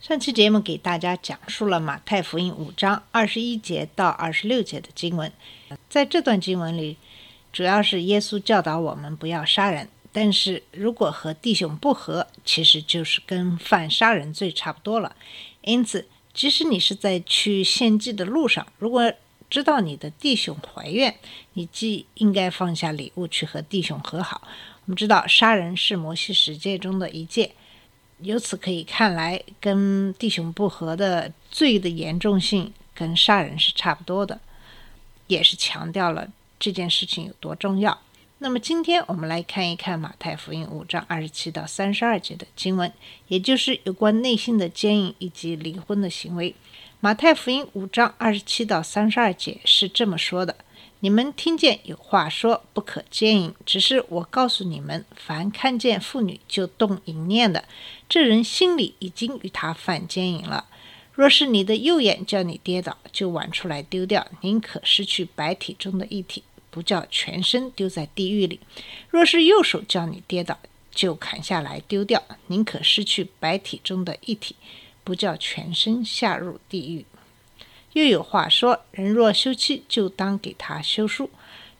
上期节目给大家讲述了马太福音五章二十一节到二十六节的经文。在这段经文里，主要是耶稣教导我们不要杀人。但是如果和弟兄不和，其实就是跟犯杀人罪差不多了。因此，即使你是在去献祭的路上，如果知道你的弟兄怀怨，你既应该放下礼物去和弟兄和好。我们知道，杀人是摩西十诫中的一戒。由此可以看来，跟弟兄不和的罪的严重性跟杀人是差不多的，也是强调了这件事情有多重要。那么今天我们来看一看马太福音五章二十七到三十二节的经文，也就是有关内心的坚硬以及离婚的行为。马太福音五章二十七到三十二节是这么说的：“你们听见有话说不可奸淫，只是我告诉你们，凡看见妇女就动淫念的，这人心里已经与他犯奸淫了。若是你的右眼叫你跌倒，就剜出来丢掉，宁可失去白体中的一体，不叫全身丢在地狱里；若是右手叫你跌倒，就砍下来丢掉，宁可失去白体中的一体，不叫全身下入地狱。又有话说：人若休妻，就当给他休书。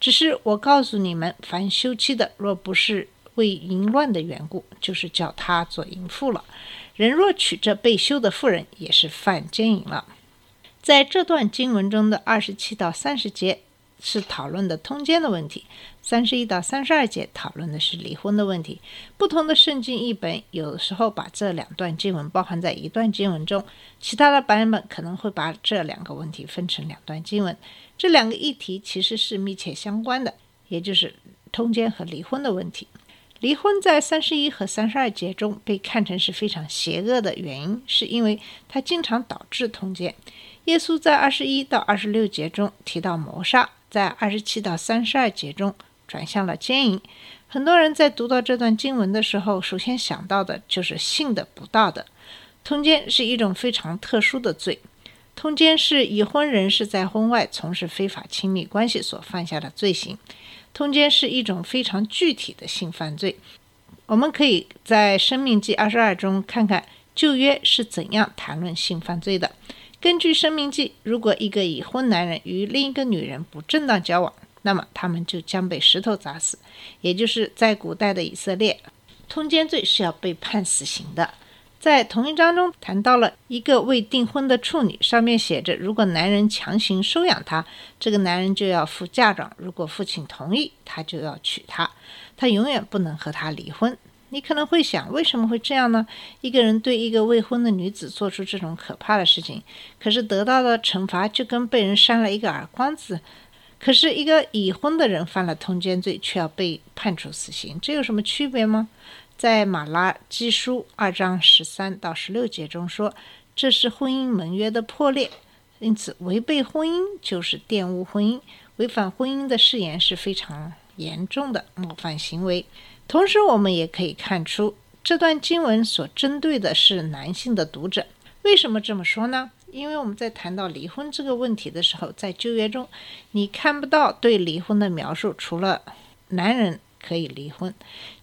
只是我告诉你们，凡休妻的，若不是为淫乱的缘故，就是叫他做淫妇了。人若娶这被休的妇人，也是犯奸淫了。在这段经文中的二十七到三十节是讨论的通奸的问题，三十一到三十二节讨论的是离婚的问题。不同的圣经译本有时候把这两段经文包含在一段经文中，其他的版本可能会把这两个问题分成两段经文。这两个议题其实是密切相关的，也就是通奸和离婚的问题。离婚在三十一和三十二节中被看成是非常邪恶的原因，是因为它经常导致通奸。耶稣在二十一到二十六节中提到谋杀，在二十七到三十二节中转向了奸淫。很多人在读到这段经文的时候，首先想到的就是性的不道德。通奸是一种非常特殊的罪，通奸是已婚人士在婚外从事非法亲密关系所犯下的罪行。通奸是一种非常具体的性犯罪。我们可以在《生命记》二十二中看看旧约是怎样谈论性犯罪的。根据《生命记》，如果一个已婚男人与另一个女人不正当交往，那么他们就将被石头砸死。也就是在古代的以色列，通奸罪是要被判死刑的。在同一章中谈到了一个未订婚的处女，上面写着：如果男人强行收养她，这个男人就要付嫁妆；如果父亲同意，他就要娶她，他永远不能和她离婚。你可能会想，为什么会这样呢？一个人对一个未婚的女子做出这种可怕的事情，可是得到的惩罚就跟被人扇了一个耳光子。可是，一个已婚的人犯了通奸罪，却要被判处死刑，这有什么区别吗？在马拉基书二章十三到十六节中说，这是婚姻盟约的破裂，因此违背婚姻就是玷污婚姻，违反婚姻的誓言是非常严重的冒犯行为。同时，我们也可以看出，这段经文所针对的是男性的读者。为什么这么说呢？因为我们在谈到离婚这个问题的时候，在旧约中，你看不到对离婚的描述，除了男人可以离婚。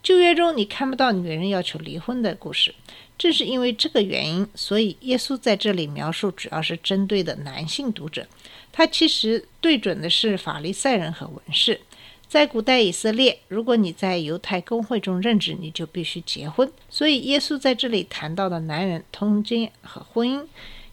旧约中你看不到女人要求离婚的故事。正是因为这个原因，所以耶稣在这里描述主要是针对的男性读者。他其实对准的是法利赛人和文士。在古代以色列，如果你在犹太公会中任职，你就必须结婚。所以，耶稣在这里谈到的男人通奸和婚姻，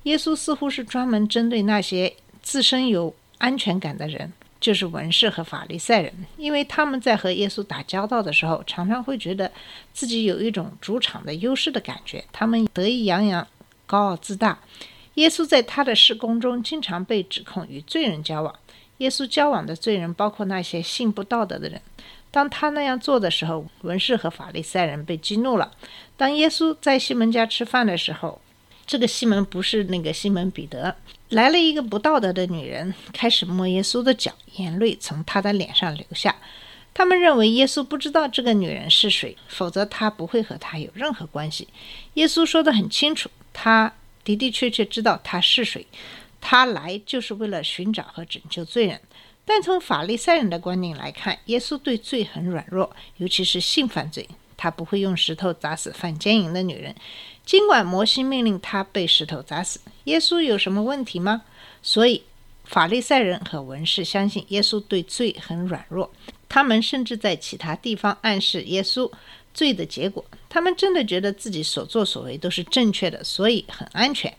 耶稣似乎是专门针对那些自身有安全感的人，就是文士和法利赛人，因为他们在和耶稣打交道的时候，常常会觉得自己有一种主场的优势的感觉，他们得意洋洋、高傲自大。耶稣在他的事工中，经常被指控与罪人交往。耶稣交往的罪人包括那些性不道德的人。当他那样做的时候，文士和法利赛人被激怒了。当耶稣在西门家吃饭的时候，这个西门不是那个西门彼得，来了一个不道德的女人，开始摸耶稣的脚，眼泪从他的脸上流下。他们认为耶稣不知道这个女人是谁，否则他不会和她有任何关系。耶稣说得很清楚，他的的确确知道她是谁，他来就是为了寻找和拯救罪人。但从法利赛人的观点来看，耶稣对罪很软弱，尤其是性犯罪，他不会用石头砸死犯奸淫的女人。尽管摩西命令他被石头砸死，耶稣有什么问题吗？所以法利赛人和文士相信耶稣对罪很软弱，他们甚至在其他地方暗示耶稣罪的结果。他们真的觉得自己所作所为都是正确的，所以很安全。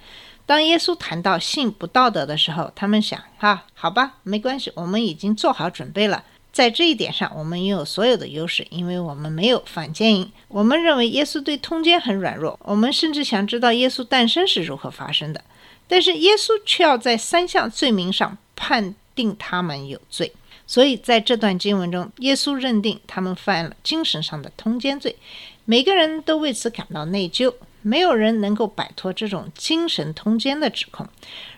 当耶稣谈到性不道德的时候，他们想：哈，好吧，没关系，我们已经做好准备了。在这一点上，我们拥有所有的优势，因为我们没有反奸淫。我们认为耶稣对通奸很软弱，我们甚至想知道耶稣诞生是如何发生的。但是耶稣却要在三项罪名上判定他们有罪，所以在这段经文中，耶稣认定他们犯了精神上的通奸罪，每个人都为此感到内疚。没有人能够摆脱这种精神通奸的指控。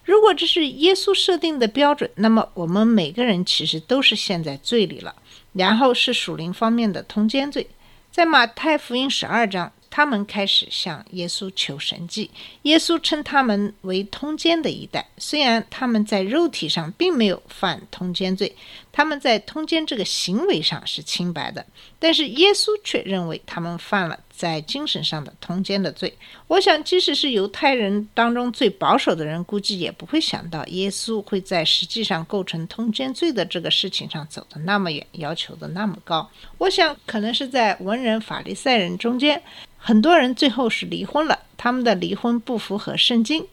如果这是耶稣设定的标准，那么我们每个人其实都是陷在罪里了。然后是属灵方面的通奸罪，在马太福音十二章。他们开始向耶稣求神迹。耶稣称他们为通奸的一代，虽然他们在肉体上并没有犯通奸罪，他们在通奸这个行为上是清白的，但是耶稣却认为他们犯了在精神上的通奸的罪。我想，即使是犹太人当中最保守的人，估计也不会想到耶稣会在实际上构成通奸罪的这个事情上走得那么远，要求的那么高。我想，可能是在文人法利赛人中间。很多人最后是离婚了，他们的离婚不符合圣经。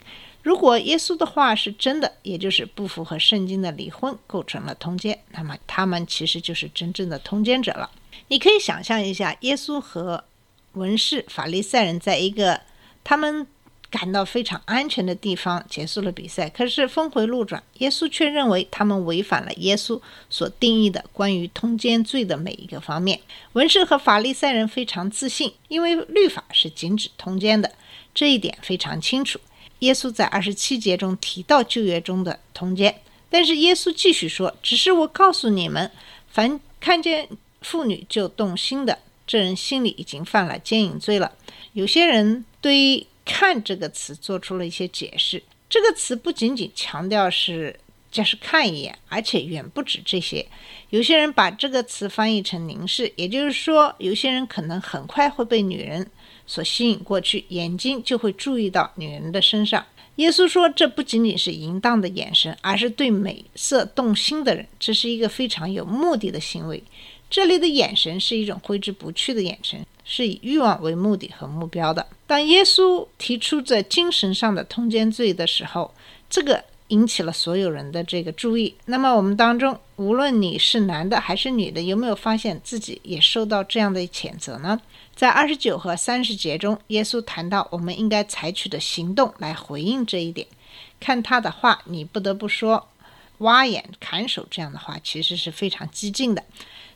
如果耶稣的话是真的，也就是不符合圣经的离婚构成了通奸，那么他们其实就是真正的通奸者了。你可以想象一下，耶稣和文士、法利赛人在一个他们。感到非常安全的地方结束了比赛，可是峰回路转，耶稣却认为他们违反了耶稣所定义的关于通奸罪的每一个方面。文士和法利赛人非常自信，因为律法是禁止通奸的，这一点非常清楚。耶稣在二十七节中提到旧约中的通奸，但是耶稣继续说：“只是我告诉你们，凡看见妇女就动心的，这人心里已经犯了奸淫罪了。”有些人对看这个词做出了一些解释。这个词不仅仅强调是就是看一眼，而且远不止这些。有些人把这个词翻译成凝视，也就是说，有些人可能很快会被女人所吸引过去，眼睛就会注意到女人的身上。耶稣说，这不仅仅是淫荡的眼神，而是对美色动心的人，这是一个非常有目的的行为。这里的眼神是一种挥之不去的眼神。是以欲望为目的和目标的。当耶稣提出在精神上的通奸罪的时候，这个引起了所有人的这个注意。那么我们当中，无论你是男的还是女的，有没有发现自己也受到这样的谴责呢？在二十九和三十节中，耶稣谈到我们应该采取的行动来回应这一点。看他的话，你不得不说，挖眼、砍手这样的话其实是非常激进的。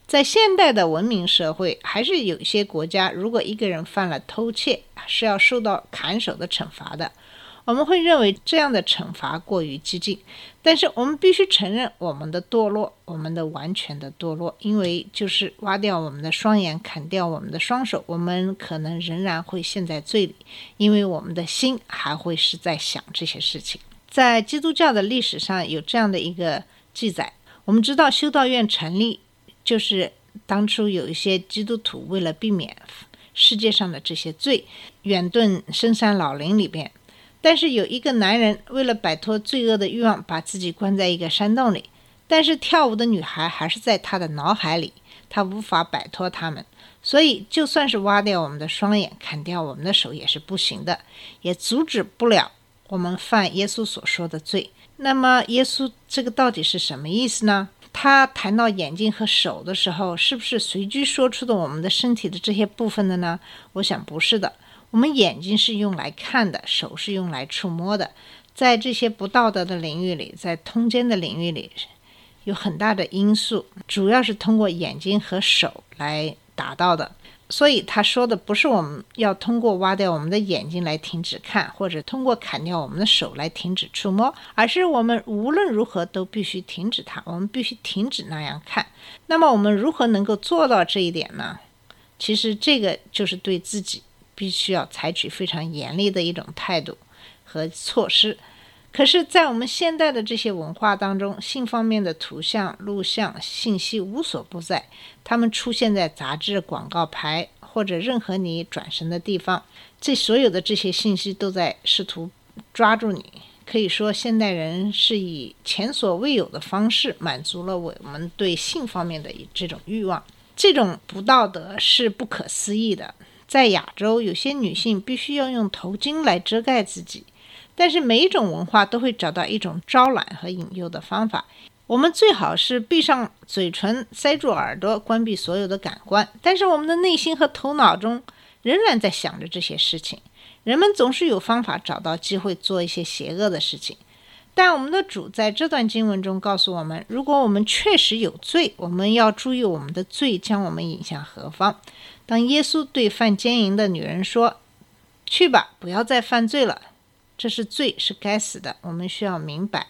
在现代的文明社会，还是有一些国家，如果一个人犯了偷窃，是要受到砍手的惩罚的。我们会认为这样的惩罚过于激进，但是我们必须承认我们的堕落，我们的完全的堕落，因为就是挖掉我们的双眼，砍掉我们的双手，我们可能仍然会陷在罪里，因为我们的心还会是在想这些事情。在基督教的历史上有这样的一个记载，我们知道修道院成立。就是当初有一些基督徒为了避免世界上的这些罪，远遁深山老林里边。但是有一个男人为了摆脱罪恶的欲望，把自己关在一个山洞里。但是跳舞的女孩还是在他的脑海里，他无法摆脱他们。所以就算是挖掉我们的双眼，砍掉我们的手也是不行的，也阻止不了我们犯耶稣所说的罪。那么耶稣这个到底是什么意思呢？他谈到眼睛和手的时候，是不是随机说出的我们的身体的这些部分的呢？我想不是的。我们眼睛是用来看的，手是用来触摸的。在这些不道德的领域里，在通奸的领域里，有很大的因素，主要是通过眼睛和手来达到的。所以他说的不是我们要通过挖掉我们的眼睛来停止看，或者通过砍掉我们的手来停止触摸，而是我们无论如何都必须停止它，我们必须停止那样看。那么我们如何能够做到这一点呢？其实这个就是对自己必须要采取非常严厉的一种态度和措施。可是，在我们现代的这些文化当中，性方面的图像、录像、信息无所不在，它们出现在杂志、广告牌或者任何你转身的地方。这所有的这些信息都在试图抓住你。可以说，现代人是以前所未有的方式满足了我们对性方面的这种欲望。这种不道德是不可思议的。在亚洲，有些女性必须要用头巾来遮盖自己。但是每一种文化都会找到一种招揽和引诱的方法。我们最好是闭上嘴唇，塞住耳朵，关闭所有的感官。但是我们的内心和头脑中仍然在想着这些事情。人们总是有方法找到机会做一些邪恶的事情。但我们的主在这段经文中告诉我们：如果我们确实有罪，我们要注意我们的罪将我们引向何方。当耶稣对犯奸淫的女人说：“去吧，不要再犯罪了。”这是罪，是该死的。我们需要明白，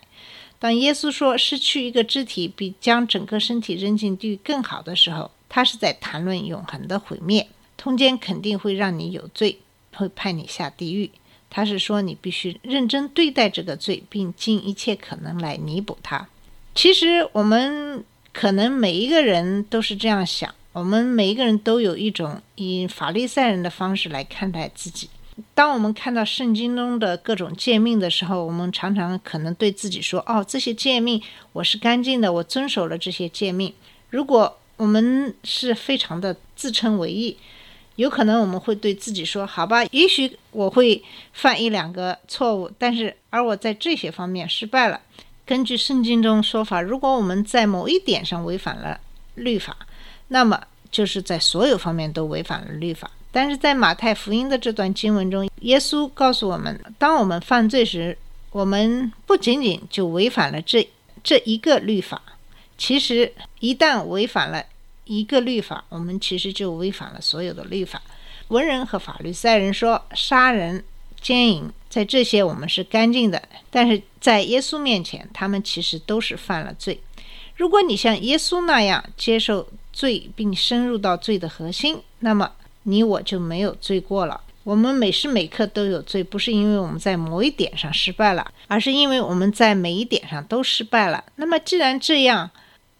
当耶稣说失去一个肢体比将整个身体扔进地狱更好的时候，他是在谈论永恒的毁灭。通奸肯定会让你有罪，会判你下地狱。他是说你必须认真对待这个罪，并尽一切可能来弥补它。其实我们可能每一个人都是这样想，我们每一个人都有一种以法利赛人的方式来看待自己。当我们看到圣经中的各种诫命的时候，我们常常可能对自己说：“哦，这些诫命我是干净的，我遵守了这些诫命。”如果我们是非常的自称为义，有可能我们会对自己说：“好吧，也许我会犯一两个错误，但是而我在这些方面失败了。”根据圣经中说法，如果我们在某一点上违反了律法，那么就是在所有方面都违反了律法。但是在马太福音的这段经文中，耶稣告诉我们，当我们犯罪时，我们不仅仅就违反了这这一个律法，其实一旦违反了一个律法，我们其实就违反了所有的律法。文人和法律赛人说，杀人、奸淫，在这些我们是干净的，但是在耶稣面前，他们其实都是犯了罪。如果你像耶稣那样接受罪，并深入到罪的核心，那么。你我就没有罪过了。我们每时每刻都有罪，不是因为我们在某一点上失败了，而是因为我们在每一点上都失败了。那么既然这样，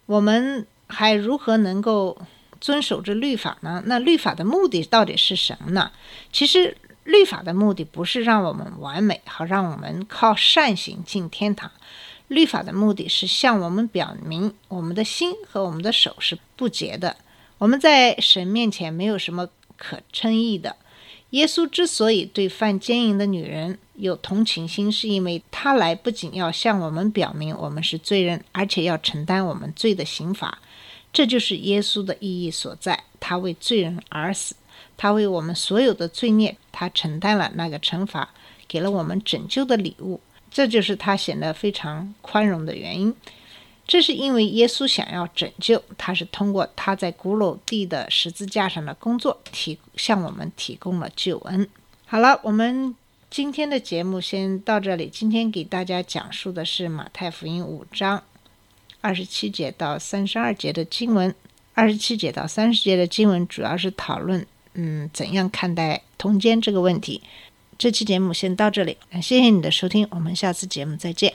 我们还如何能够遵守这律法呢？那律法的目的到底是什么呢？其实律法的目的不是让我们完美，好让我们靠善行进天堂。律法的目的是向我们表明，我们的心和我们的手是不洁的。我们在神面前没有什么。可称义的耶稣之所以对犯奸淫的女人有同情心，是因为他来不仅要向我们表明我们是罪人，而且要承担我们罪的刑罚。这就是耶稣的意义所在。他为罪人而死，他为我们所有的罪孽，他承担了那个惩罚，给了我们拯救的礼物。这就是他显得非常宽容的原因。这是因为耶稣想要拯救，他是通过他在古鲁地的十字架上的工作，提向我们提供了救恩。好了，我们今天的节目先到这里。今天给大家讲述的是马太福音五章二十七节到三十二节的经文。二十七节到三十节的经文主要是讨论，嗯，怎样看待通奸这个问题。这期节目先到这里，谢谢你的收听，我们下次节目再见。